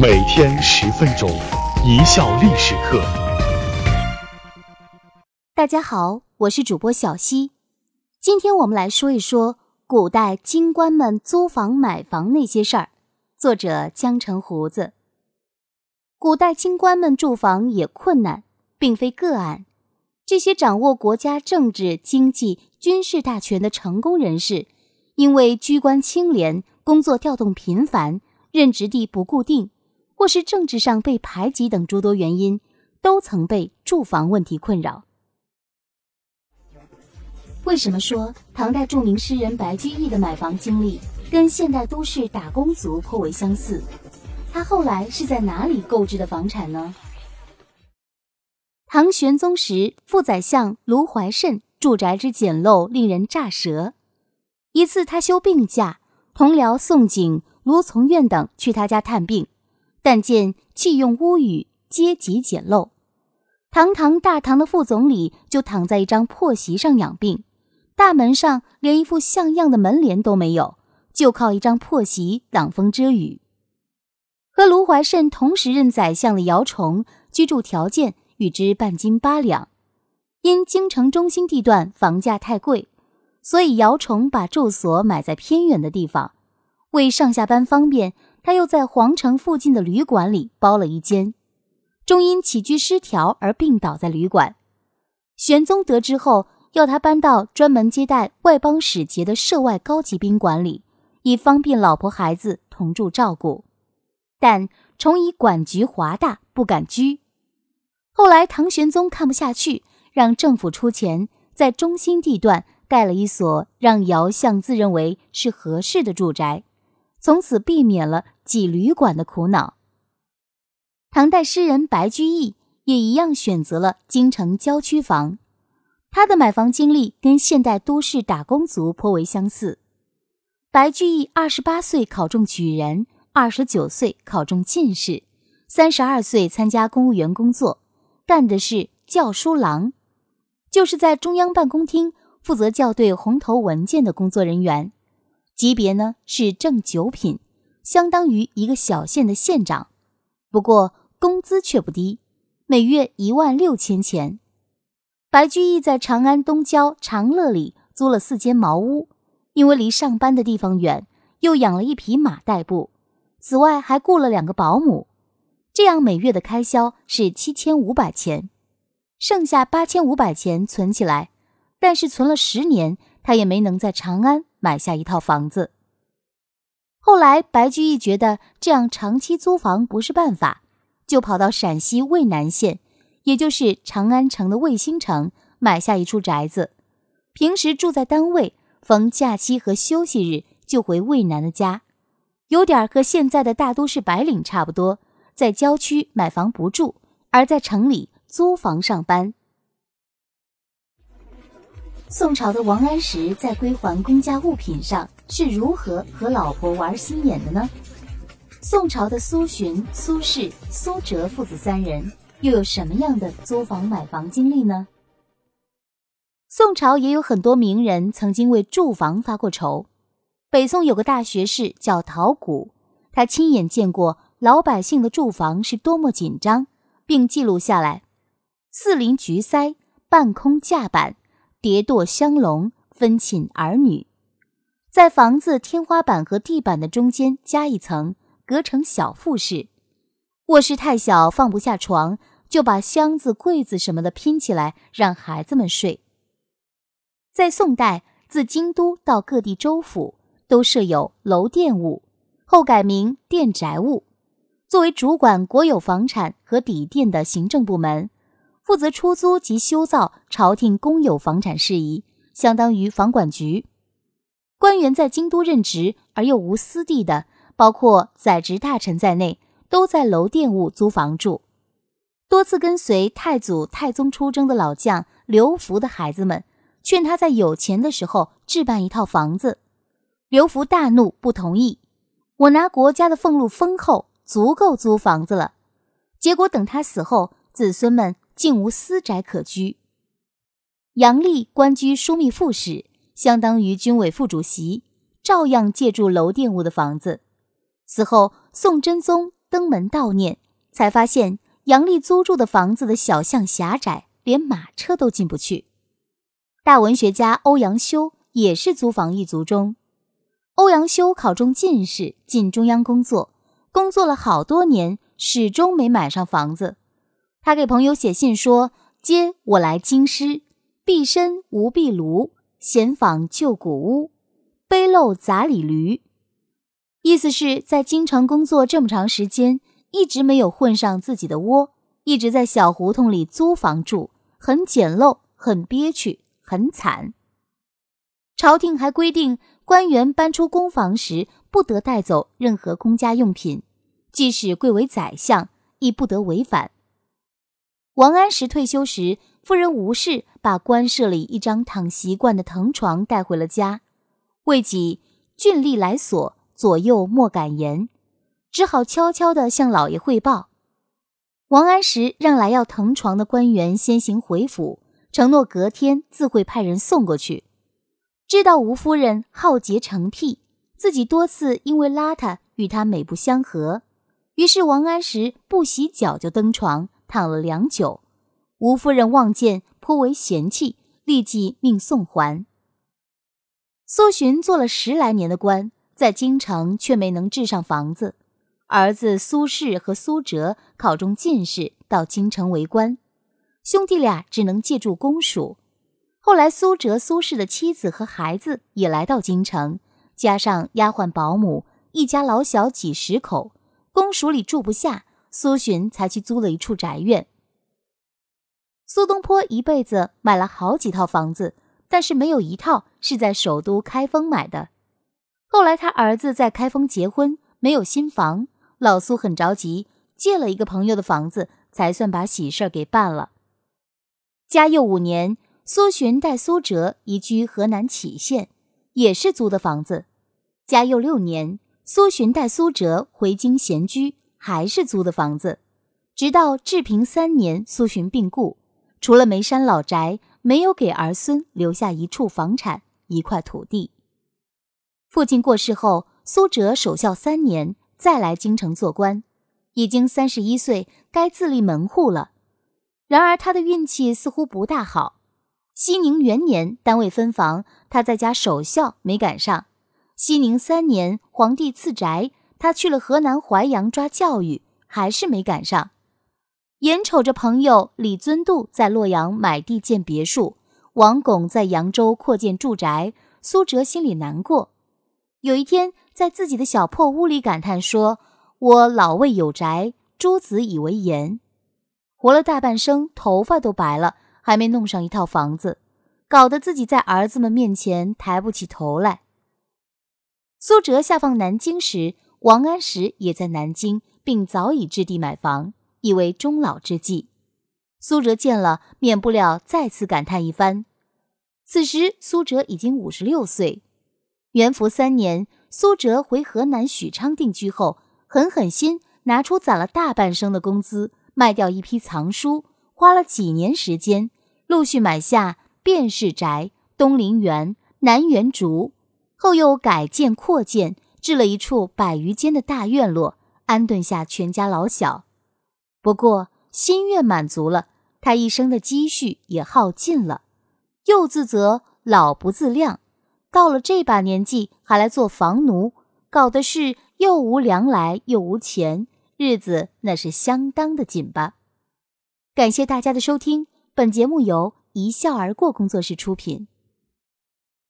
每天十分钟，一笑历史课。大家好，我是主播小溪，今天我们来说一说古代京官们租房买房那些事儿。作者江城胡子。古代京官们住房也困难，并非个案。这些掌握国家政治、经济、军事大权的成功人士，因为居官清廉、工作调动频繁、任职地不固定，或是政治上被排挤等诸多原因，都曾被住房问题困扰。为什么说唐代著名诗人白居易的买房经历跟现代都市打工族颇为相似？他后来是在哪里购置的房产呢？唐玄宗时，副宰相卢怀慎住宅之简陋，令人乍舌。一次，他休病假，同僚宋璟、卢从愿等去他家探病，但见弃用屋宇，阶级简陋。堂堂大唐的副总理就躺在一张破席上养病，大门上连一副像样的门帘都没有，就靠一张破席挡风遮雨。和卢怀慎同时任宰相的姚崇，居住条件。与之半斤八两，因京城中心地段房价太贵，所以姚崇把住所买在偏远的地方。为上下班方便，他又在皇城附近的旅馆里包了一间。终因起居失调而病倒在旅馆。玄宗得知后，要他搬到专门接待外邦使节的涉外高级宾馆里，以方便老婆孩子同住照顾。但崇以管局华大，不敢居。后来，唐玄宗看不下去，让政府出钱，在中心地段盖了一所让姚相自认为是合适的住宅，从此避免了挤旅馆的苦恼。唐代诗人白居易也一样选择了京城郊区房，他的买房经历跟现代都市打工族颇为相似。白居易二十八岁考中举人，二十九岁考中进士，三十二岁参加公务员工作。干的是校书郎，就是在中央办公厅负责校对红头文件的工作人员，级别呢是正九品，相当于一个小县的县长。不过工资却不低，每月一万六千钱。白居易在长安东郊长乐里租了四间茅屋，因为离上班的地方远，又养了一匹马代步，此外还雇了两个保姆。这样每月的开销是七千五百钱，剩下八千五百钱存起来，但是存了十年，他也没能在长安买下一套房子。后来白居易觉得这样长期租房不是办法，就跑到陕西渭南县，也就是长安城的卫星城，买下一处宅子，平时住在单位，逢假期和休息日就回渭南的家，有点和现在的大都市白领差不多。在郊区买房不住，而在城里租房上班。宋朝的王安石在归还公家物品上是如何和老婆玩心眼的呢？宋朝的苏洵、苏轼、苏辙父子三人又有什么样的租房买房经历呢？宋朝也有很多名人曾经为住房发过愁。北宋有个大学士叫陶谷，他亲眼见过。老百姓的住房是多么紧张，并记录下来：四邻局塞，半空架板，叠垛香笼，分寝儿女。在房子天花板和地板的中间加一层，隔成小复式。卧室太小，放不下床，就把箱子、柜子什么的拼起来，让孩子们睡。在宋代，自京都到各地州府都设有楼店务，后改名店宅务。作为主管国有房产和底店的行政部门，负责出租及修造朝廷公有房产事宜，相当于房管局。官员在京都任职而又无私地的，包括宰执大臣在内，都在楼店务租房住。多次跟随太祖、太宗出征的老将刘福的孩子们，劝他在有钱的时候置办一套房子。刘福大怒，不同意。我拿国家的俸禄丰厚。足够租房子了，结果等他死后，子孙们竟无私宅可居。杨丽官居枢密副使，相当于军委副主席，照样借住楼店务的房子。此后，宋真宗登门悼念，才发现杨丽租住的房子的小巷狭窄，连马车都进不去。大文学家欧阳修也是租房一族中。欧阳修考中进士，进中央工作，工作了好多年，始终没买上房子。他给朋友写信说：“接我来京师，毕身无壁炉，闲访旧古屋，背漏杂里驴。”意思是在京城工作这么长时间，一直没有混上自己的窝，一直在小胡同里租房住，很简陋，很憋屈，很惨。朝廷还规定。官员搬出公房时，不得带走任何公家用品，即使贵为宰相，亦不得违反。王安石退休时，夫人吴氏把官舍里一张躺习惯的藤床带回了家，为己俊吏来所，左右莫敢言，只好悄悄地向老爷汇报。王安石让来要藤床的官员先行回府，承诺隔天自会派人送过去。知道吴夫人好洁成癖，自己多次因为邋遢与她美不相合，于是王安石不洗脚就登床躺了良久。吴夫人望见颇为嫌弃，立即命送还。苏洵做了十来年的官，在京城却没能置上房子。儿子苏轼和苏辙考中进士，到京城为官，兄弟俩只能借助公署。后来，苏辙、苏轼的妻子和孩子也来到京城，加上丫鬟、保姆，一家老小几十口，公署里住不下，苏洵才去租了一处宅院。苏东坡一辈子买了好几套房子，但是没有一套是在首都开封买的。后来他儿子在开封结婚，没有新房，老苏很着急，借了一个朋友的房子，才算把喜事儿给办了。嘉佑五年。苏洵带苏辙移居河南杞县，也是租的房子。嘉佑六年，苏洵带苏辙回京闲居，还是租的房子。直到治平三年，苏洵病故，除了眉山老宅，没有给儿孙留下一处房产、一块土地。父亲过世后，苏辙守孝三年，再来京城做官，已经三十一岁，该自立门户了。然而他的运气似乎不大好。熙宁元年，单位分房，他在家守孝没赶上。熙宁三年，皇帝赐宅，他去了河南淮阳抓教育，还是没赶上。眼瞅着朋友李尊度在洛阳买地建别墅，王巩在扬州扩建住宅，苏辙心里难过。有一天，在自己的小破屋里感叹说：“我老魏有宅，诸子以为言。活了大半生，头发都白了。”还没弄上一套房子，搞得自己在儿子们面前抬不起头来。苏辙下放南京时，王安石也在南京，并早已置地买房，以为终老之计。苏辙见了，免不了再次感叹一番。此时苏辙已经五十六岁。元符三年，苏辙回河南许昌定居后，狠狠心拿出攒了大半生的工资，卖掉一批藏书，花了几年时间。陆续买下卞氏宅、东陵园、南园竹，后又改建扩建，置了一处百余间的大院落，安顿下全家老小。不过心愿满足了，他一生的积蓄也耗尽了，又自责老不自量，到了这把年纪还来做房奴，搞的是又无粮来又无钱，日子那是相当的紧巴。感谢大家的收听。本节目由一笑而过工作室出品。